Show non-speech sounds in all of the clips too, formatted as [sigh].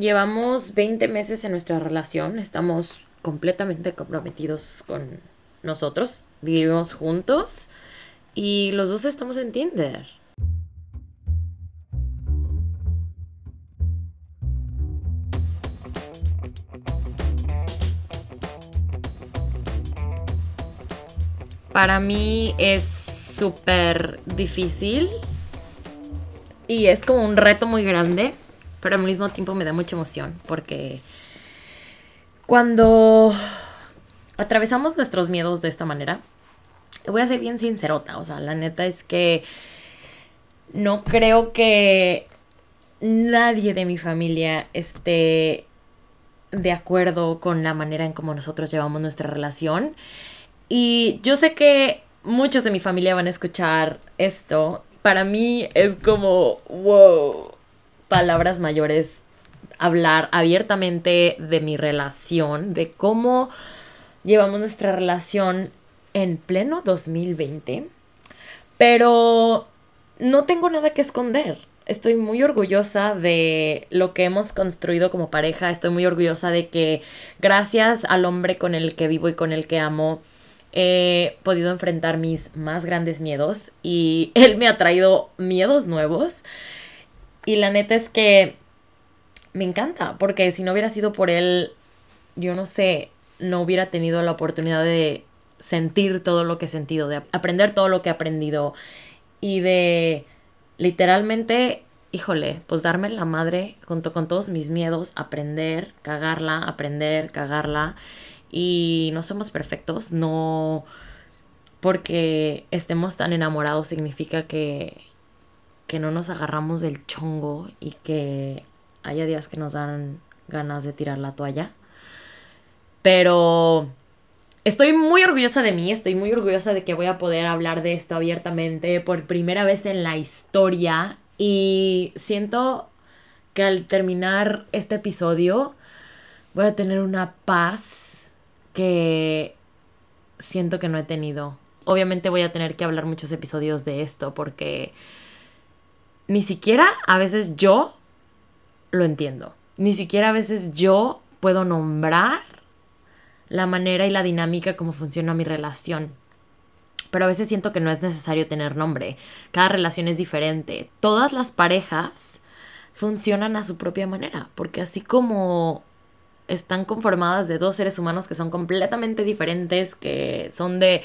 Llevamos 20 meses en nuestra relación, estamos completamente comprometidos con nosotros, vivimos juntos y los dos estamos en Tinder. Para mí es súper difícil y es como un reto muy grande pero al mismo tiempo me da mucha emoción porque cuando atravesamos nuestros miedos de esta manera, voy a ser bien sincerota, o sea, la neta es que no creo que nadie de mi familia esté de acuerdo con la manera en cómo nosotros llevamos nuestra relación. Y yo sé que muchos de mi familia van a escuchar esto. Para mí es como, wow, palabras mayores hablar abiertamente de mi relación, de cómo llevamos nuestra relación en pleno 2020, pero no tengo nada que esconder. Estoy muy orgullosa de lo que hemos construido como pareja, estoy muy orgullosa de que gracias al hombre con el que vivo y con el que amo, he podido enfrentar mis más grandes miedos y [laughs] él me ha traído miedos nuevos y la neta es que me encanta, porque si no hubiera sido por él, yo no sé, no hubiera tenido la oportunidad de sentir todo lo que he sentido, de aprender todo lo que he aprendido y de literalmente, híjole, pues darme la madre junto con todos mis miedos, aprender, cagarla, aprender, cagarla. Y no somos perfectos, no porque estemos tan enamorados significa que que no nos agarramos del chongo y que haya días que nos dan ganas de tirar la toalla. Pero estoy muy orgullosa de mí, estoy muy orgullosa de que voy a poder hablar de esto abiertamente por primera vez en la historia y siento que al terminar este episodio voy a tener una paz que siento que no he tenido. Obviamente voy a tener que hablar muchos episodios de esto porque ni siquiera a veces yo lo entiendo. Ni siquiera a veces yo puedo nombrar la manera y la dinámica como funciona mi relación. Pero a veces siento que no es necesario tener nombre. Cada relación es diferente. Todas las parejas funcionan a su propia manera. Porque así como están conformadas de dos seres humanos que son completamente diferentes, que son de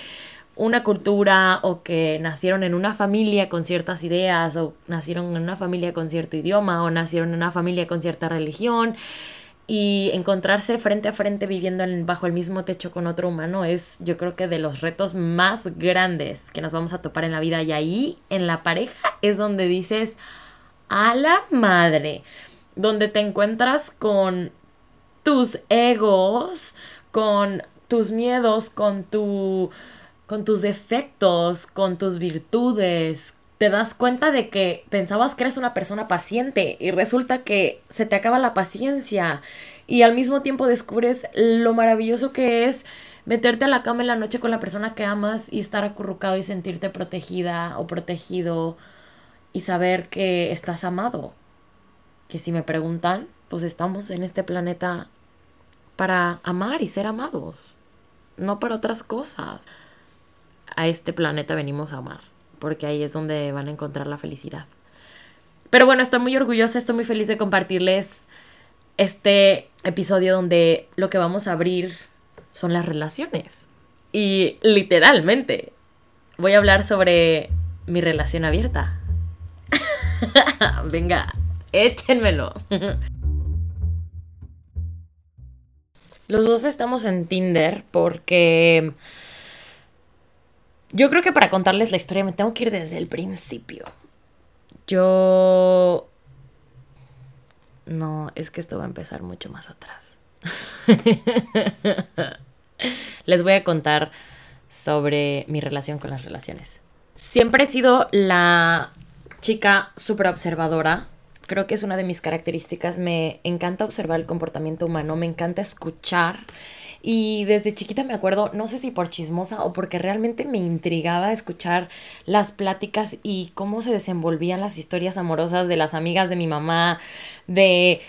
una cultura o que nacieron en una familia con ciertas ideas o nacieron en una familia con cierto idioma o nacieron en una familia con cierta religión y encontrarse frente a frente viviendo bajo el mismo techo con otro humano es yo creo que de los retos más grandes que nos vamos a topar en la vida. Y ahí en la pareja es donde dices a la madre donde te encuentras con tus egos con tus miedos con tu con tus defectos, con tus virtudes. Te das cuenta de que pensabas que eres una persona paciente y resulta que se te acaba la paciencia y al mismo tiempo descubres lo maravilloso que es meterte a la cama en la noche con la persona que amas y estar acurrucado y sentirte protegida o protegido y saber que estás amado. Que si me preguntan, pues estamos en este planeta para amar y ser amados, no para otras cosas a este planeta venimos a amar, porque ahí es donde van a encontrar la felicidad. Pero bueno, estoy muy orgullosa, estoy muy feliz de compartirles este episodio donde lo que vamos a abrir son las relaciones. Y literalmente voy a hablar sobre mi relación abierta. [laughs] Venga, échenmelo. [laughs] Los dos estamos en Tinder porque yo creo que para contarles la historia me tengo que ir desde el principio. Yo... No, es que esto va a empezar mucho más atrás. [laughs] Les voy a contar sobre mi relación con las relaciones. Siempre he sido la chica súper observadora. Creo que es una de mis características. Me encanta observar el comportamiento humano, me encanta escuchar y desde chiquita me acuerdo, no sé si por chismosa o porque realmente me intrigaba escuchar las pláticas y cómo se desenvolvían las historias amorosas de las amigas de mi mamá, de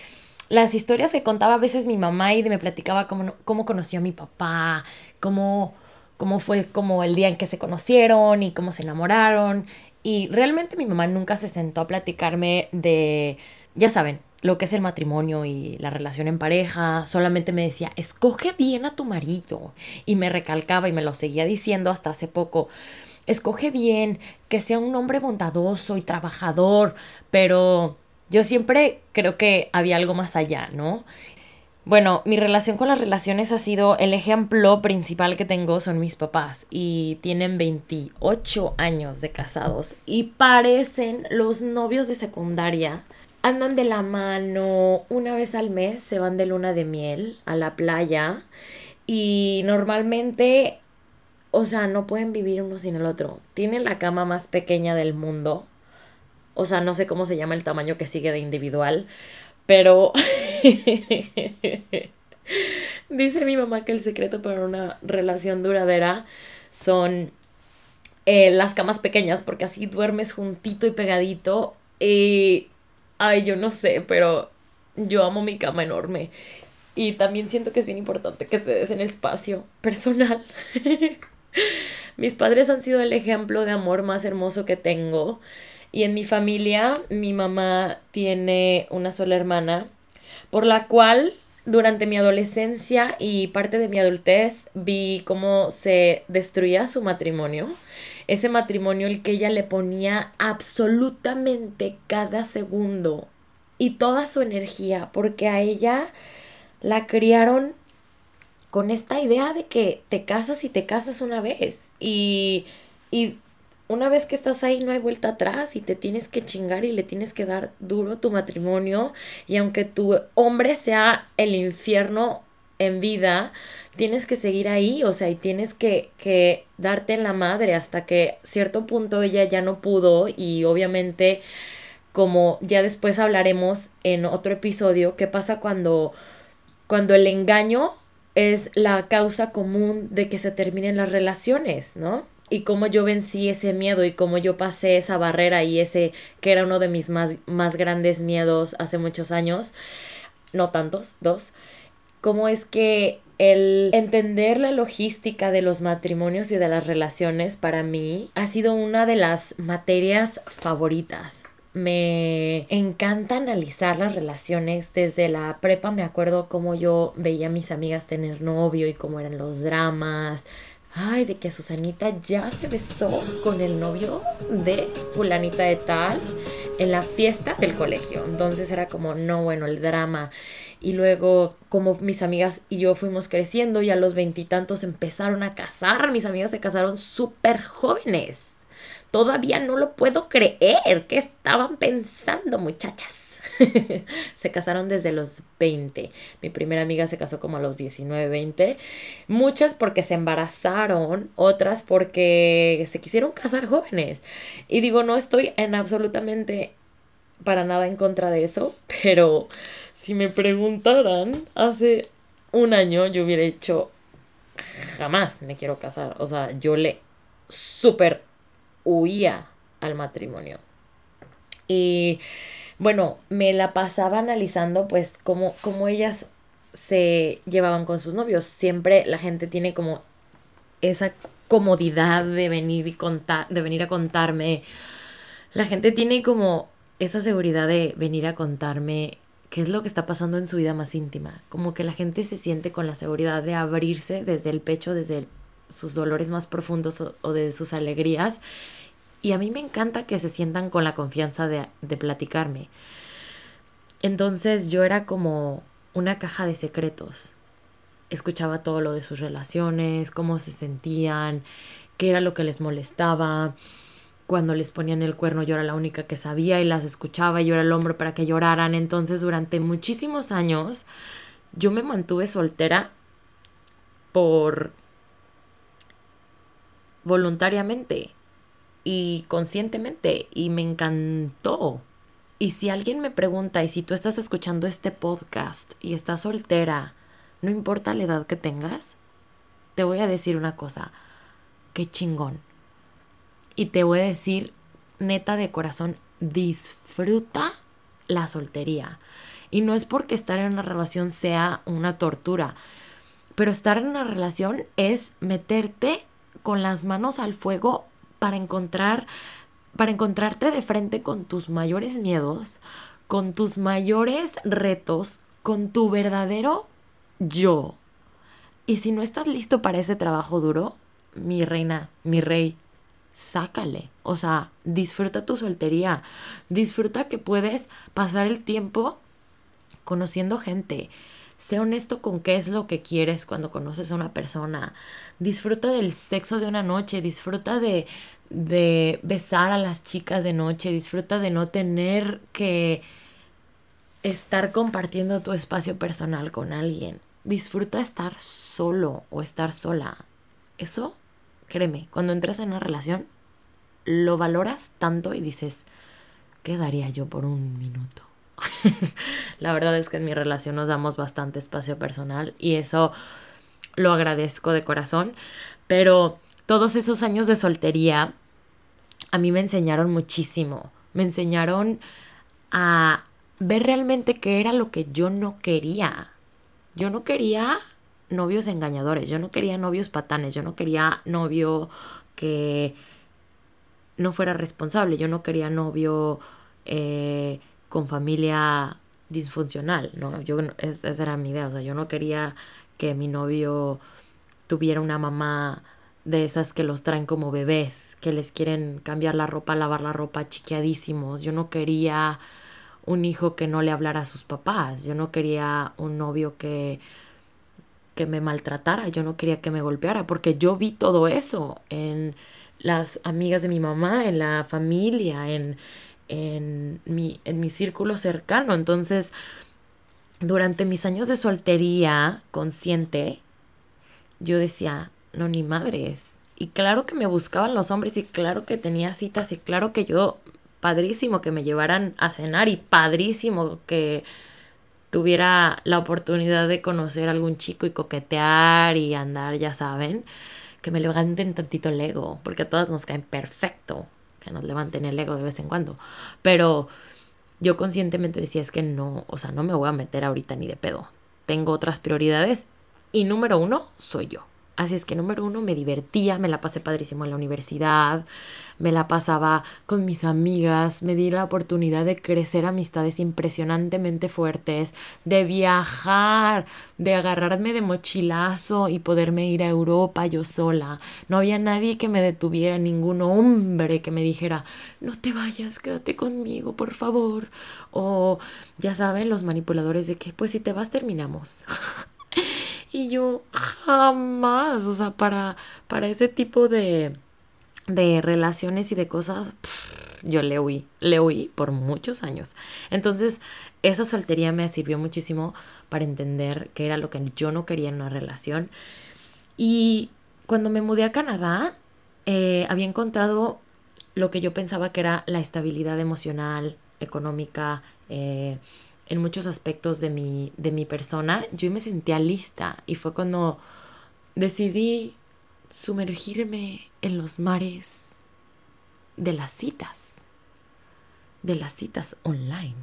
las historias que contaba a veces mi mamá y me platicaba cómo, cómo conoció a mi papá, cómo, cómo fue como el día en que se conocieron y cómo se enamoraron. Y realmente mi mamá nunca se sentó a platicarme de, ya saben, lo que es el matrimonio y la relación en pareja. Solamente me decía, escoge bien a tu marido. Y me recalcaba y me lo seguía diciendo hasta hace poco. Escoge bien, que sea un hombre bondadoso y trabajador, pero yo siempre creo que había algo más allá, ¿no? Bueno, mi relación con las relaciones ha sido el ejemplo principal que tengo son mis papás y tienen 28 años de casados y parecen los novios de secundaria. Andan de la mano, una vez al mes se van de luna de miel a la playa y normalmente, o sea, no pueden vivir uno sin el otro. Tienen la cama más pequeña del mundo o sea, no sé cómo se llama el tamaño que sigue de individual, pero [laughs] dice mi mamá que el secreto para una relación duradera son eh, las camas pequeñas, porque así duermes juntito y pegadito. Y, ay, yo no sé, pero yo amo mi cama enorme. Y también siento que es bien importante que te des en espacio personal. [laughs] Mis padres han sido el ejemplo de amor más hermoso que tengo. Y en mi familia, mi mamá tiene una sola hermana, por la cual durante mi adolescencia y parte de mi adultez vi cómo se destruía su matrimonio. Ese matrimonio el que ella le ponía absolutamente cada segundo y toda su energía, porque a ella la criaron con esta idea de que te casas y te casas una vez. Y, y una vez que estás ahí no hay vuelta atrás y te tienes que chingar y le tienes que dar duro tu matrimonio. Y aunque tu hombre sea el infierno en vida, tienes que seguir ahí, o sea, y tienes que, que darte en la madre hasta que cierto punto ella ya no pudo y obviamente como ya después hablaremos en otro episodio, qué pasa cuando, cuando el engaño es la causa común de que se terminen las relaciones, ¿no? y cómo yo vencí ese miedo y cómo yo pasé esa barrera y ese que era uno de mis más, más grandes miedos hace muchos años, no tantos, dos, cómo es que el entender la logística de los matrimonios y de las relaciones para mí ha sido una de las materias favoritas. Me encanta analizar las relaciones. Desde la prepa me acuerdo cómo yo veía a mis amigas tener novio y cómo eran los dramas, ay, de que Susanita ya se besó con el novio de fulanita de tal en la fiesta del colegio. Entonces era como, no, bueno, el drama. Y luego, como mis amigas y yo fuimos creciendo y a los veintitantos empezaron a casar, mis amigas se casaron súper jóvenes. Todavía no lo puedo creer. ¿Qué estaban pensando, muchachas? [laughs] se casaron desde los 20. Mi primera amiga se casó como a los 19, 20. Muchas porque se embarazaron, otras porque se quisieron casar jóvenes. Y digo, no estoy en absolutamente para nada en contra de eso, [laughs] pero si me preguntaran hace un año yo hubiera dicho jamás me quiero casar. O sea, yo le súper huía al matrimonio. Y bueno, me la pasaba analizando pues cómo, cómo ellas se llevaban con sus novios. Siempre la gente tiene como esa comodidad de venir y contar, de venir a contarme. La gente tiene como esa seguridad de venir a contarme qué es lo que está pasando en su vida más íntima. Como que la gente se siente con la seguridad de abrirse desde el pecho, desde sus dolores más profundos o, o de sus alegrías y a mí me encanta que se sientan con la confianza de, de platicarme. Entonces yo era como una caja de secretos. Escuchaba todo lo de sus relaciones, cómo se sentían, qué era lo que les molestaba. Cuando les ponían el cuerno yo era la única que sabía y las escuchaba y yo era el hombre para que lloraran. Entonces durante muchísimos años yo me mantuve soltera por voluntariamente y conscientemente y me encantó. Y si alguien me pregunta, y si tú estás escuchando este podcast y estás soltera, no importa la edad que tengas, te voy a decir una cosa, qué chingón. Y te voy a decir, neta de corazón, disfruta la soltería. Y no es porque estar en una relación sea una tortura, pero estar en una relación es meterte con las manos al fuego para encontrar para encontrarte de frente con tus mayores miedos, con tus mayores retos, con tu verdadero yo. Y si no estás listo para ese trabajo duro, mi reina, mi rey, sácale. O sea, disfruta tu soltería. Disfruta que puedes pasar el tiempo conociendo gente. Sé honesto con qué es lo que quieres cuando conoces a una persona. Disfruta del sexo de una noche, disfruta de, de besar a las chicas de noche, disfruta de no tener que estar compartiendo tu espacio personal con alguien. Disfruta estar solo o estar sola. Eso, créeme, cuando entras en una relación, lo valoras tanto y dices, ¿qué daría yo por un minuto? [laughs] la verdad es que en mi relación nos damos bastante espacio personal y eso lo agradezco de corazón, pero todos esos años de soltería a mí me enseñaron muchísimo, me enseñaron a ver realmente qué era lo que yo no quería. Yo no quería novios engañadores, yo no quería novios patanes, yo no quería novio que no fuera responsable, yo no quería novio eh, con familia disfuncional, ¿no? Yo, esa era mi idea, o sea, yo no quería que mi novio tuviera una mamá de esas que los traen como bebés, que les quieren cambiar la ropa, lavar la ropa chiquiadísimos. Yo no quería un hijo que no le hablara a sus papás. Yo no quería un novio que que me maltratara, yo no quería que me golpeara, porque yo vi todo eso en las amigas de mi mamá, en la familia, en, en mi, en mi círculo cercano. Entonces, durante mis años de soltería consciente, yo decía, no, ni madres. Y claro que me buscaban los hombres y claro que tenía citas y claro que yo, padrísimo que me llevaran a cenar y padrísimo que tuviera la oportunidad de conocer a algún chico y coquetear y andar, ya saben, que me levanten tantito el ego, porque a todas nos caen perfecto que nos levanten el ego de vez en cuando. Pero yo conscientemente decía, es que no, o sea, no me voy a meter ahorita ni de pedo. Tengo otras prioridades y número uno soy yo. Así es que número uno me divertía, me la pasé padrísimo en la universidad, me la pasaba con mis amigas, me di la oportunidad de crecer amistades impresionantemente fuertes, de viajar, de agarrarme de mochilazo y poderme ir a Europa yo sola. No había nadie que me detuviera, ningún hombre que me dijera, no te vayas, quédate conmigo, por favor. O ya saben, los manipuladores de que, pues si te vas, terminamos. [laughs] Y yo jamás, o sea, para, para ese tipo de, de relaciones y de cosas, yo le huí, le huí por muchos años. Entonces, esa soltería me sirvió muchísimo para entender qué era lo que yo no quería en una relación. Y cuando me mudé a Canadá, eh, había encontrado lo que yo pensaba que era la estabilidad emocional, económica, eh, en muchos aspectos de mi, de mi persona, yo me sentía lista y fue cuando decidí sumergirme en los mares de las citas, de las citas online.